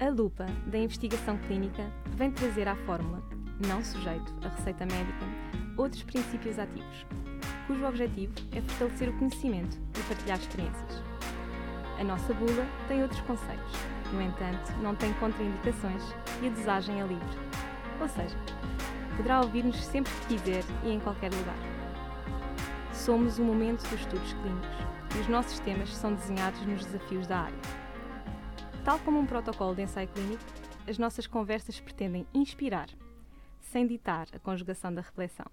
A lupa da investigação clínica vem trazer à fórmula, não sujeito à receita médica, outros princípios ativos, cujo objetivo é fortalecer o conhecimento e partilhar experiências. A nossa bula tem outros conceitos, no entanto, não tem contraindicações e a dosagem é livre. Ou seja, poderá ouvir-nos sempre que quiser e em qualquer lugar. Somos o momento dos estudos clínicos e os nossos temas são desenhados nos desafios da área. Tal como um protocolo de ensaio clínico, as nossas conversas pretendem inspirar, sem ditar a conjugação da reflexão.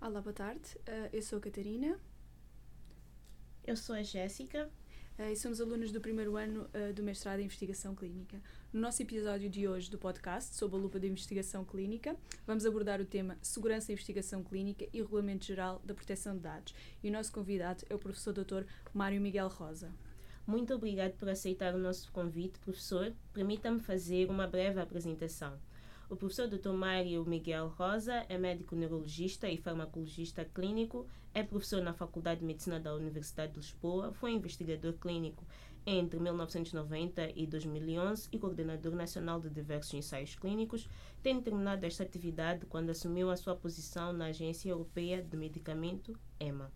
Olá, boa tarde. Uh, eu sou a Catarina. Eu sou a Jéssica. Uh, e somos alunos do primeiro ano uh, do mestrado em Investigação Clínica. No nosso episódio de hoje do podcast, sob a lupa da investigação clínica, vamos abordar o tema Segurança e Investigação Clínica e Regulamento Geral da Proteção de Dados. E o nosso convidado é o professor Dr. Mário Miguel Rosa. Muito obrigado por aceitar o nosso convite, professor. Permita-me fazer uma breve apresentação. O professor Dr. Mário Miguel Rosa é médico neurologista e farmacologista clínico, é professor na Faculdade de Medicina da Universidade de Lisboa, foi investigador clínico entre 1990 e 2011 e coordenador nacional de diversos ensaios clínicos, tendo terminado esta atividade quando assumiu a sua posição na Agência Europeia de Medicamento, EMA.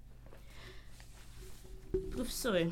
Professor,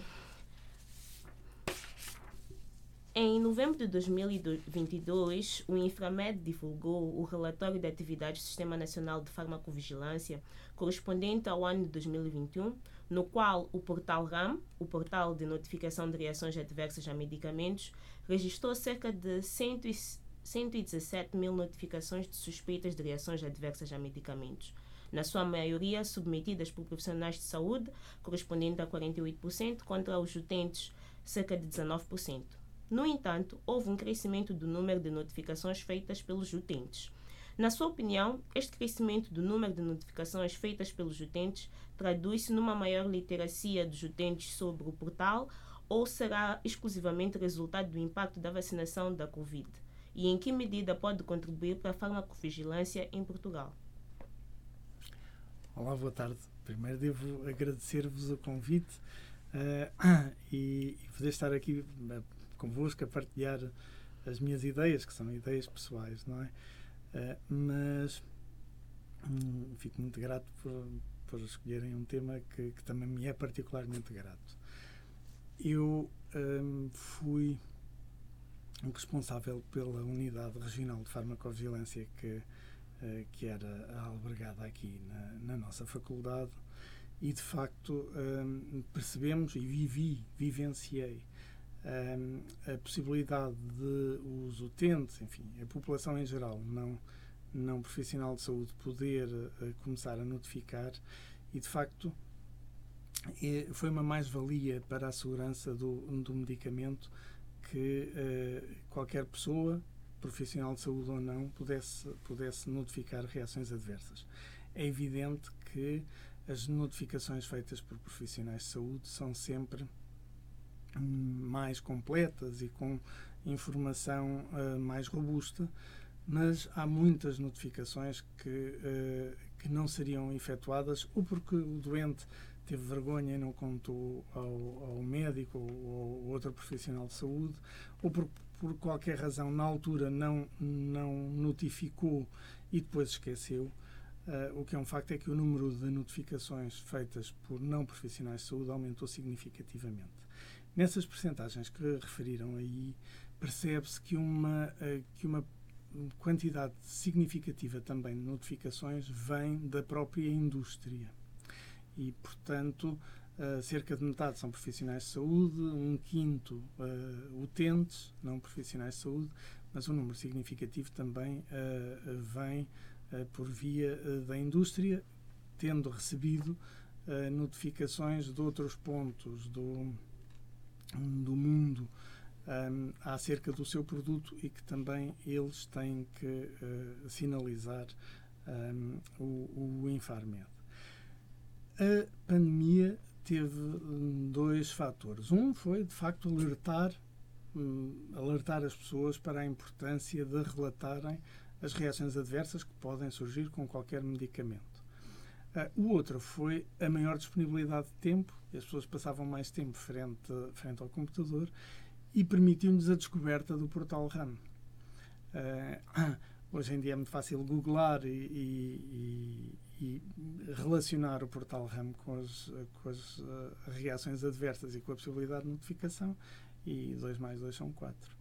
em novembro de 2022, o Inframed divulgou o relatório de atividades do Sistema Nacional de Farmacovigilância correspondente ao ano de 2021, no qual o portal RAM, o portal de notificação de reações adversas a medicamentos, registrou cerca de 117 mil notificações de suspeitas de reações adversas a medicamentos, na sua maioria submetidas por profissionais de saúde, correspondente a 48%, contra os utentes, cerca de 19%. No entanto, houve um crescimento do número de notificações feitas pelos utentes. Na sua opinião, este crescimento do número de notificações feitas pelos utentes traduz-se numa maior literacia dos utentes sobre o portal ou será exclusivamente resultado do impacto da vacinação da Covid? E em que medida pode contribuir para a farmacovigilância em Portugal? Olá, boa tarde. Primeiro devo agradecer-vos o convite uh, e, e poder estar aqui uh, convosco a partilhar as minhas ideias, que são ideias pessoais, não é? Uh, mas hum, fico muito grato por, por escolherem um tema que, que, também me é particularmente grato. Eu um, fui responsável pela unidade regional de farmacovigilância que, uh, que era albergada aqui na, na, nossa faculdade e de facto um, percebemos e vivi, vivenciei a possibilidade de os utentes, enfim, a população em geral, não, não profissional de saúde, poder uh, começar a notificar e, de facto, é, foi uma mais-valia para a segurança do, do medicamento que uh, qualquer pessoa, profissional de saúde ou não, pudesse, pudesse notificar reações adversas. É evidente que as notificações feitas por profissionais de saúde são sempre mais completas e com informação uh, mais robusta, mas há muitas notificações que, uh, que não seriam efetuadas ou porque o doente teve vergonha e não contou ao, ao médico ou, outro profissional de saúde, ou por, por qualquer razão na altura não, não notificou e depois esqueceu. Uh, o que é um facto é que o número de notificações feitas por não profissionais de saúde aumentou significativamente. Nessas percentagens que referiram aí, percebe-se que uma, eh, que uma quantidade significativa também de notificações vem da própria indústria. E, portanto, uh, cerca de metade são profissionais de saúde, um quinto uh, utentes, não profissionais de saúde, mas um número significativo também vem por via da indústria, tendo recebido notificações de outros pontos do do mundo um, acerca do seu produto e que também eles têm que uh, sinalizar um, o, o Infarmed. A pandemia teve um, dois fatores. Um foi, de facto, alertar, um, alertar as pessoas para a importância de relatarem as reações adversas que podem surgir com qualquer medicamento. Uh, o outro foi a maior disponibilidade de tempo, as pessoas passavam mais tempo frente, frente ao computador e permitiu-nos a descoberta do portal RAM. Uh, hoje em dia é muito fácil googlar e, e, e relacionar o portal RAM com as, com as uh, reações adversas e com a possibilidade de notificação, e 2 mais 2 são 4.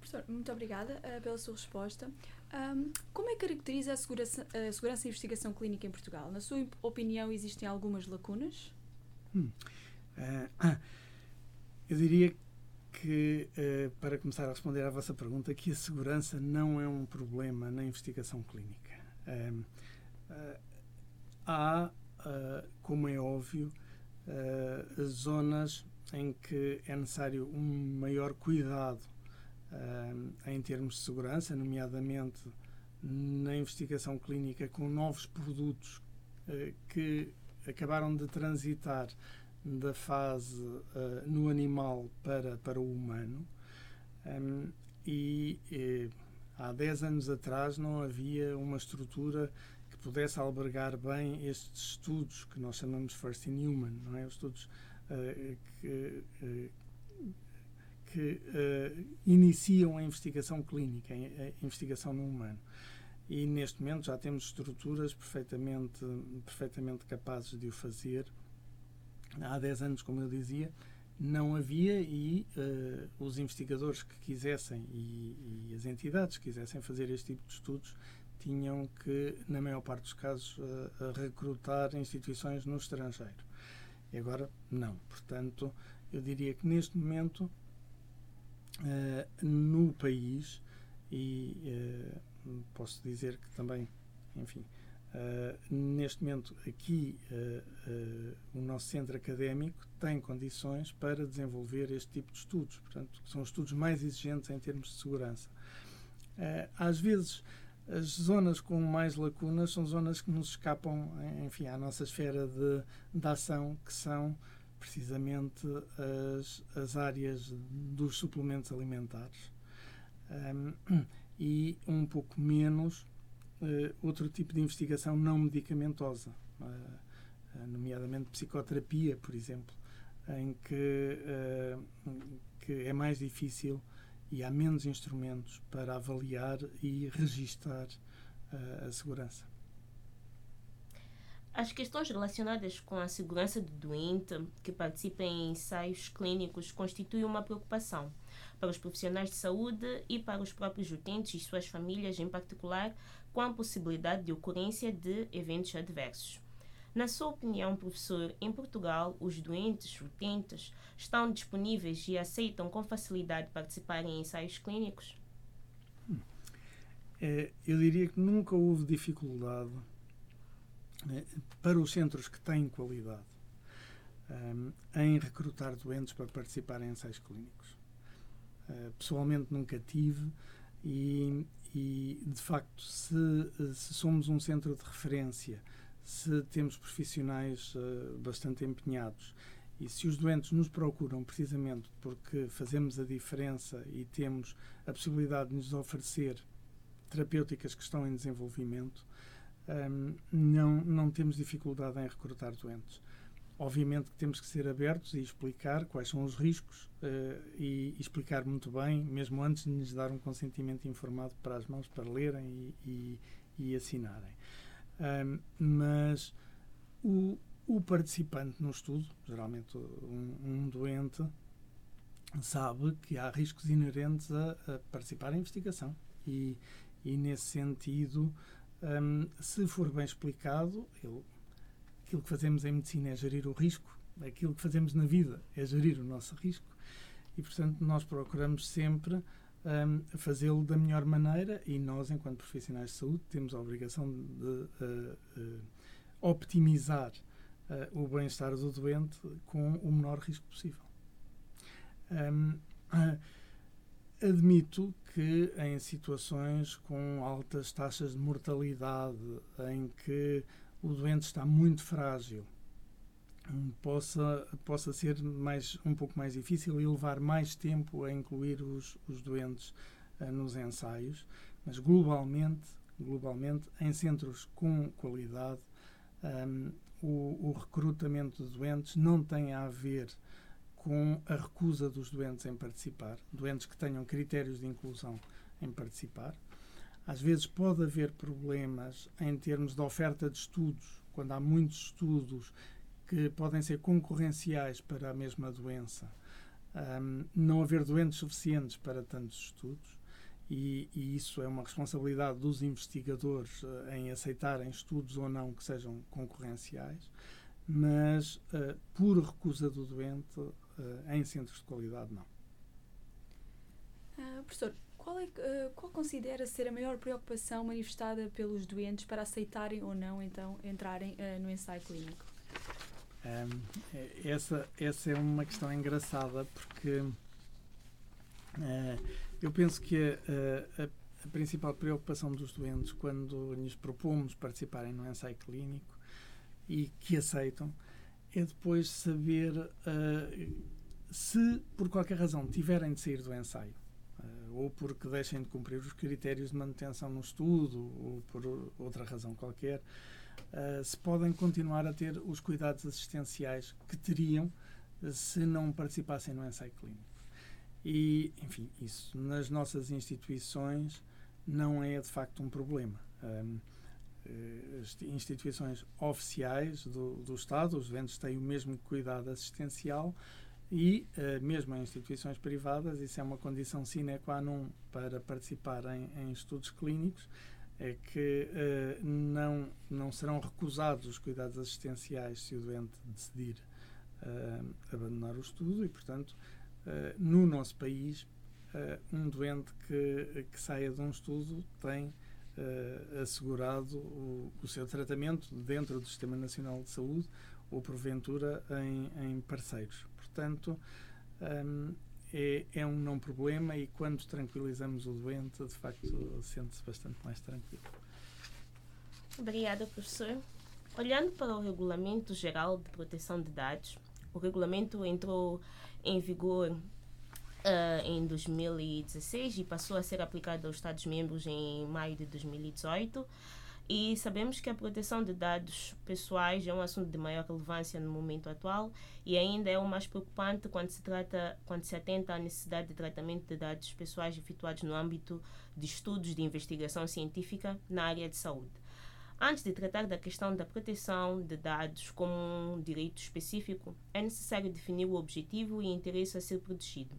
Professor, muito obrigada uh, pela sua resposta. Um, como é que caracteriza a segurança, a segurança e investigação clínica em Portugal? Na sua opinião, existem algumas lacunas? Hum. Uh, eu diria que, uh, para começar a responder à vossa pergunta, que a segurança não é um problema na investigação clínica. Uh, há, como é óbvio, zonas em que é necessário um maior cuidado em termos de segurança, nomeadamente na investigação clínica com novos produtos que acabaram de transitar da fase uh, no animal para, para o humano. Um, e eh, há 10 anos atrás não havia uma estrutura que pudesse albergar bem estes estudos que nós chamamos First in Human, não é? Os estudos uh, que, uh, que iniciam a investigação clínica, a investigação no humano. E neste momento já temos estruturas perfeitamente, perfeitamente capazes de o fazer há 10 anos, como eu dizia, não havia e uh, os investigadores que quisessem e, e, as entidades que quisessem fazer este tipo de estudos tinham que, na maior parte dos casos, uh, recrutar instituições no estrangeiro. E agora, não. Portanto, eu diria que neste momento, uh, no país, e posso dizer que também, enfim, Uh, neste momento, aqui, uh, uh, o nosso centro académico tem condições para desenvolver este tipo de estudos. Portanto, são estudos mais exigentes em termos de segurança. às vezes, as zonas com mais lacunas são zonas que nos escapam, enfim, à nossa esfera de, de ação, que são precisamente as, as áreas dos suplementos alimentares. Um, e um pouco menos uh, outro tipo de investigação não medicamentosa, uh, nomeadamente psicoterapia, por exemplo, em que, que é mais difícil e há menos instrumentos para avaliar e registar a segurança. As questões relacionadas com a segurança do doente que participa em ensaios clínicos constituem uma preocupação para os profissionais de saúde e para os próprios utentes e suas famílias em particular, com a possibilidade de ocorrência de eventos adversos. Na sua opinião, professor, em Portugal, os doentes, utentes, estão disponíveis e aceitam com facilidade participar em ensaios clínicos? É, eu diria que nunca houve dificuldade para os centros que têm qualidade um, em recrutar doentes para participar em ensaios clínicos. Uh, pessoalmente nunca tive e, e de facto, se, se, somos um centro de referência, se temos profissionais uh, bastante empenhados e se os doentes nos procuram precisamente porque fazemos a diferença e temos a possibilidade de nos oferecer terapêuticas que estão em desenvolvimento, não, não temos dificuldade em recrutar doentes. Obviamente que temos que ser abertos e explicar quais são os riscos uh, e, explicar muito bem, mesmo antes de lhes dar um consentimento informado para as mãos para lerem e, e, e assinarem. Um, mas o, o, participante no estudo, geralmente um, um, doente, sabe que há riscos inerentes a, a participar em investigação e, e nesse sentido, um, se for bem explicado, ele aquilo que fazemos em medicina é gerir o risco, aquilo que fazemos na vida é gerir o nosso risco e, portanto, nós procuramos sempre um, fazê-lo da melhor maneira e nós, enquanto profissionais de saúde, temos a obrigação de uh, uh, optimizar uh, o bem-estar do doente com o menor risco possível. Um, admito que em situações com altas taxas de mortalidade, em que o doente está muito frágil, possa, possa ser mais, um pouco mais difícil e levar mais tempo a incluir os, os doentes uh, nos ensaios, mas globalmente, globalmente, em centros com qualidade, um, o, o, recrutamento de doentes não tem a ver com a recusa dos doentes em participar, doentes que tenham critérios de inclusão em participar. Às vezes pode haver problemas em termos de oferta de estudos, quando há muitos estudos que podem ser concorrenciais para a mesma doença, um, não haver doentes suficientes para tantos estudos. E, e, isso é uma responsabilidade dos investigadores uh, em aceitarem estudos ou não que sejam concorrenciais, mas uh, por recusa do doente, em centros de qualidade, não. professor, qual, é, qual considera ser a maior preocupação manifestada pelos doentes para aceitarem ou não, então, entrarem no ensaio clínico? Um, essa, essa é uma questão engraçada porque uh, eu penso que a, a, a, principal preocupação dos doentes quando lhes propomos participarem no ensaio clínico e que aceitam é depois saber uh, se por qualquer razão tiverem de sair do ensaio uh, ou porque deixem de cumprir os critérios de manutenção no estudo ou por outra razão qualquer uh, se podem continuar a ter os cuidados assistenciais que teriam se não participassem no ensaio clínico. E, enfim, isso nas nossas instituições não é de facto um problema. As instituições oficiais do, do Estado, os doentes têm o mesmo cuidado assistencial e, uh, mesmo em instituições privadas, isso é uma condição sine qua non para participar em, em estudos clínicos, é que uh, não, não serão recusados os cuidados assistenciais se o doente decidir uh, abandonar o estudo e, portanto, uh, no nosso país, um doente que, que saia de um estudo tem assegurado o, o, seu tratamento dentro do Sistema Nacional de Saúde ou, porventura, em, em parceiros. Portanto, um, é, é um não problema e quando tranquilizamos o doente, de facto, sente-se bastante mais tranquilo. Obrigada, professor. Olhando para o Regulamento Geral de Proteção de Dados, o regulamento entrou em vigor uh, em 2016 e passou a ser aplicado aos Estados-membros em maio de 2018. E sabemos que a proteção de dados pessoais é um assunto de maior relevância no momento atual e ainda é o mais preocupante quando se trata, quando se atenta à necessidade de tratamento de dados pessoais efetuados no âmbito de estudos de investigação científica na área de saúde. Antes de tratar da questão da proteção de dados como um direito específico, é necessário definir o objetivo e interesse a ser protegido.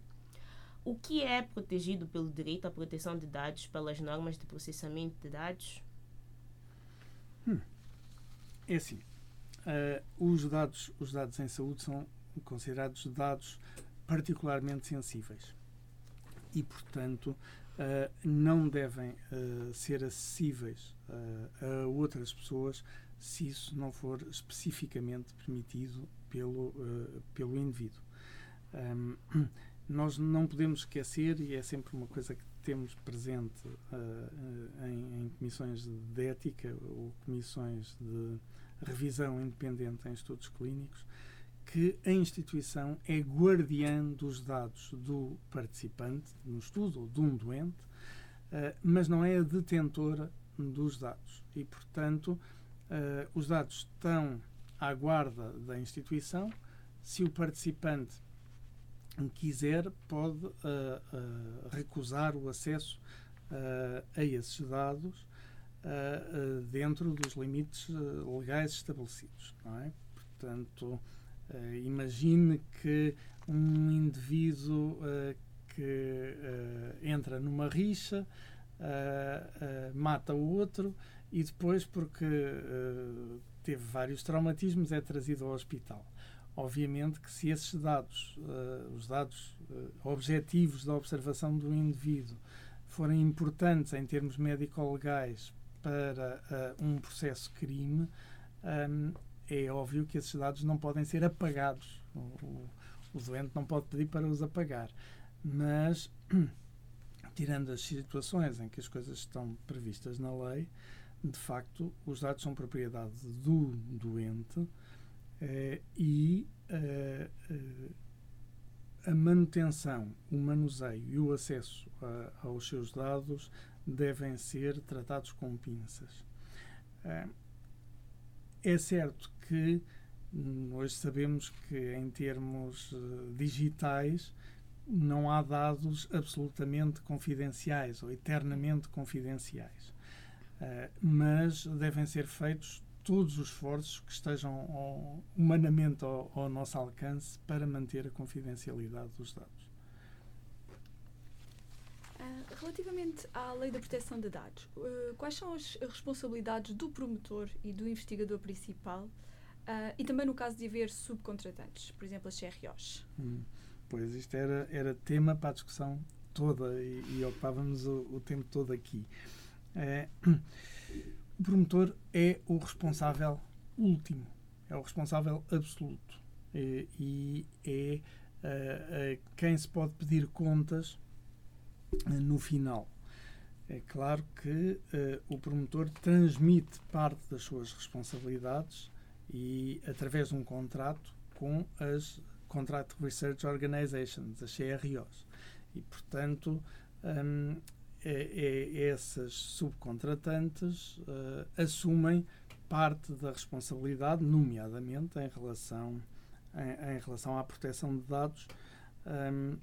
O que é protegido pelo direito à proteção de dados pelas normas de processamento de dados? Hum. É assim, uh, os, dados, os dados em saúde são considerados dados particularmente sensíveis e, portanto, uh, não devem uh, ser acessíveis a outras pessoas se isso não for especificamente permitido pelo, pelo indivíduo. Um, nós não podemos esquecer, e é sempre uma coisa que temos presente uh, em, em, comissões de ética ou comissões de revisão independente em estudos clínicos, que a instituição é guardiã dos dados do participante no estudo ou de um doente, uh, mas não é a detentora dos dados. E, portanto, uh, os dados estão à guarda da instituição. Se o participante quiser, pode uh, uh, recusar o acesso uh, a esses dados dentro dos limites legais estabelecidos. Não é? Portanto, imagine que um indivíduo que entra numa rixa, mata o outro e depois, porque teve vários traumatismos, é trazido ao hospital. Obviamente que se esses dados, uh, os dados uh, objetivos da observação do indivíduo, forem importantes em termos médico-legais para uh, um processo crime, um, é óbvio que esses dados não podem ser apagados. O, o, o doente não pode pedir para os apagar. Mas, tirando as situações em que as coisas estão previstas na lei, de facto, os dados são propriedade do doente e uh, a manutenção, o manuseio e o acesso a, aos seus dados devem ser tratados com pinças. é certo que hoje sabemos que, em termos digitais, não há dados absolutamente confidenciais ou eternamente confidenciais. Mas devem ser feitos todos os esforços que estejam ao, humanamente ao, ao, nosso alcance para manter a confidencialidade dos dados. Uh, relativamente à lei da proteção de dados, uh, quais são as responsabilidades do promotor e do investigador principal? e também no caso de haver subcontratantes, por exemplo, as CROs? Hum, pois, isto era, era tema para a discussão toda e, e ocupávamos o, o tempo todo aqui. É, o promotor é o responsável último, é o responsável absoluto e, e é quem se pode pedir contas uh, no final. É claro que o promotor transmite parte das suas responsabilidades e através de um contrato com as Contract Research Organizations, as CROs. E, portanto, um, é, é, essas subcontratantes uh, assumem parte da responsabilidade, nomeadamente em relação, em, em relação à proteção de dados um,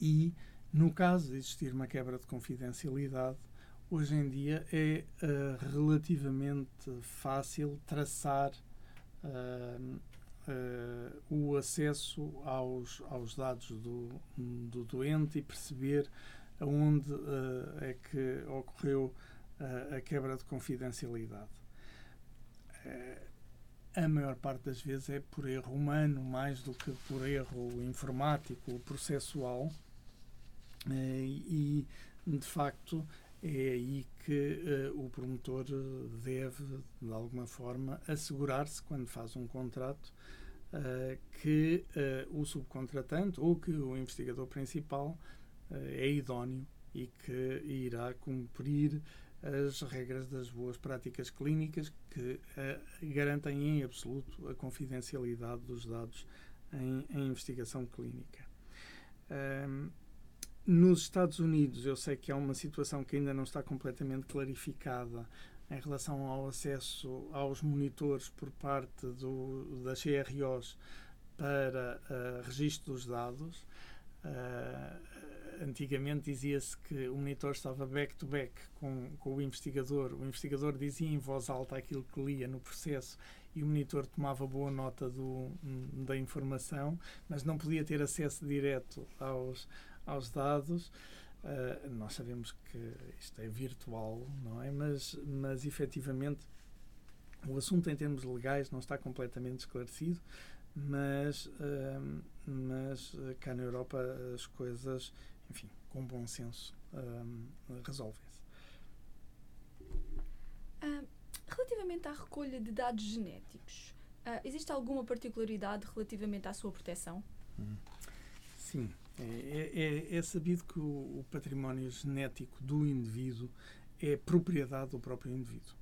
e, no caso de existir uma quebra de confidencialidade, hoje em dia é uh, relativamente fácil traçar uh, uh, o acesso aos, aos dados do, do doente e perceber onde uh, é que ocorreu uh, a quebra de confidencialidade. Uh, a maior parte das vezes é por erro humano, mais do que por erro informático, processual, e de facto é aí que o promotor deve, de alguma forma, assegurar-se, quando faz um contrato, que o subcontratante ou que o investigador principal eh, é idóneo e que irá cumprir as regras das boas práticas clínicas que uh, garantem em absoluto a confidencialidade dos dados em, em investigação clínica. Um, nos Estados Unidos, eu sei que há uma situação que ainda não está completamente clarificada em relação ao acesso aos monitores por parte do, das CROs para uh, registro dos dados. Uh, antigamente dizia-se que o monitor estava back-to-back -back com, com o investigador. O investigador dizia em voz alta aquilo que lia no processo e o monitor tomava boa nota do, da informação, mas não podia ter acesso direto aos, aos dados. Uh, nós sabemos que isto é virtual, não é? Mas, mas efetivamente o assunto em termos legais não está completamente esclarecido, mas, uh, mas cá na Europa as coisas enfim, com bom senso, um, resolvem-se. Uh, relativamente à recolha de dados genéticos, uh, existe alguma particularidade relativamente à sua proteção? Hum. Sim. É, é, é, sabido que o, o, património genético do indivíduo é propriedade do próprio indivíduo.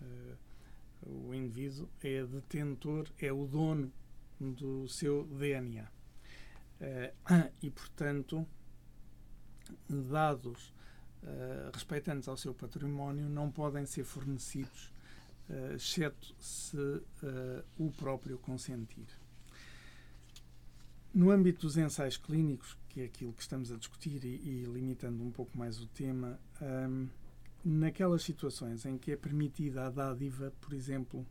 Uh, o indivíduo é detentor, é o dono do seu DNA. Uh, e, portanto, dados uh, respeitantes ao seu património não podem ser fornecidos, uh, exceto se uh, o próprio consentir. No âmbito dos ensaios clínicos, que é aquilo que estamos a discutir e, e limitando um pouco mais o tema, um, ehm, naquelas situações em que é permitida a dádiva, por exemplo,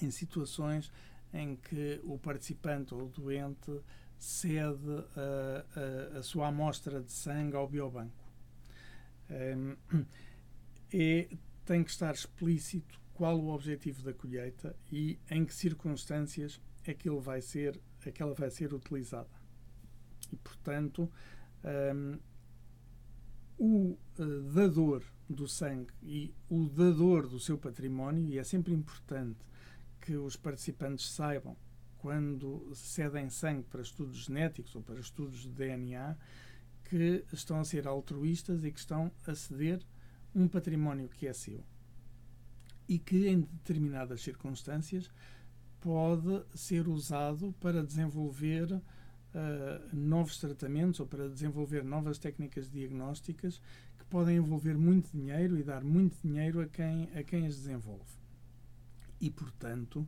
em situações em que o participante ou o doente cede a, a, a sua amostra de sangue ao biobanco. Um, é, tem que estar explícito qual o objetivo da colheita e em que circunstâncias é que ele vai ser, é que ela vai ser utilizada. E, portanto, um, o uh, dador do sangue e o dador do seu património, e é sempre importante que os participantes saibam quando cedem sangue para estudos genéticos ou para estudos de DNA, que estão a ser altruístas e que estão a ceder um património que é seu. E que, em determinadas circunstâncias, pode ser usado para desenvolver uh, novos tratamentos ou para desenvolver novas técnicas diagnósticas que podem envolver muito dinheiro e dar muito dinheiro a quem, a quem as desenvolve. e, portanto,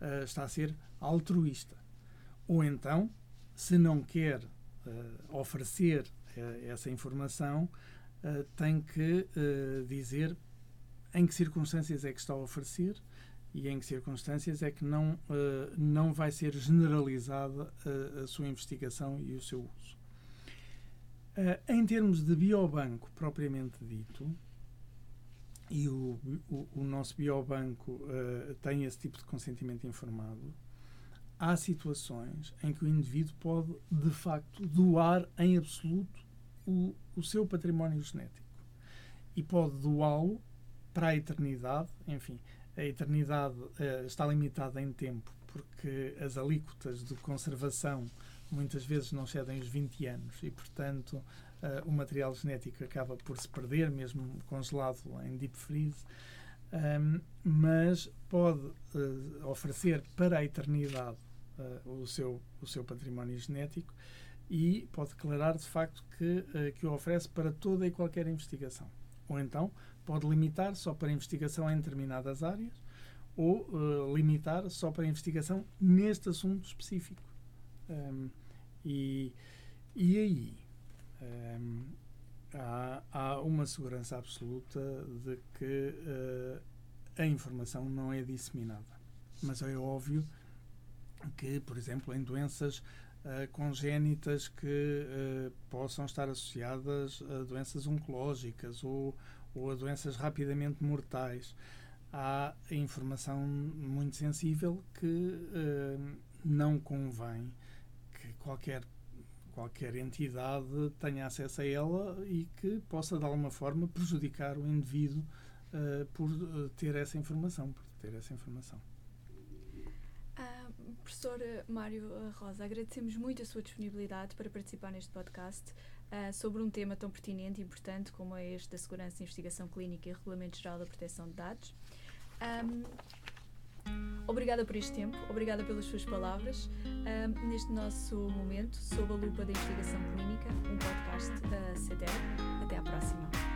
uh, está a ser altruísta. Ou então, se não quer uh, oferecer uh, essa informação, tem que dizer em que circunstâncias é que está a oferecer e em que circunstâncias é que não, não vai ser generalizada a sua investigação e o seu uso. em termos de biobanco propriamente dito, e o, o, o nosso biobanco uh, tem esse tipo de consentimento informado, há situações em que o indivíduo pode, de facto, doar em absoluto o, o seu património genético. E pode doá-lo para a eternidade, enfim, a eternidade uh, está limitada em tempo, porque as alíquotas de conservação muitas vezes não cedem os 20 anos. E, portanto, o material genético acaba por se perder, mesmo congelado em deep freeze, um, mas pode uh, oferecer para a eternidade uh, o, seu, o seu património genético e pode declarar de facto que, que o oferece para toda e qualquer investigação. Ou então pode limitar só para investigação em determinadas áreas ou limitar só para investigação neste assunto específico. Um, e, e aí um, há, há, uma segurança absoluta de que uh, a informação não é disseminada. Mas é óbvio que, por exemplo, em doenças uh, congénitas que uh, possam estar associadas a doenças oncológicas ou, ou a doenças rapidamente mortais, há informação muito sensível que não convém que qualquer qualquer entidade tenha acesso a ela e que possa de alguma forma prejudicar o indivíduo uh, por uh, ter essa informação, por ter essa informação. Uh, professor Mário Rosa, agradecemos muito a sua disponibilidade para participar neste podcast uh, sobre um tema tão pertinente e importante como é este da segurança e investigação clínica e Regulamento Geral da Proteção de Dados. Um, Obrigada por este tempo, obrigada pelas suas palavras. Um, neste nosso momento, sob a lupa da investigação clínica, um podcast da CETER. Até à próxima.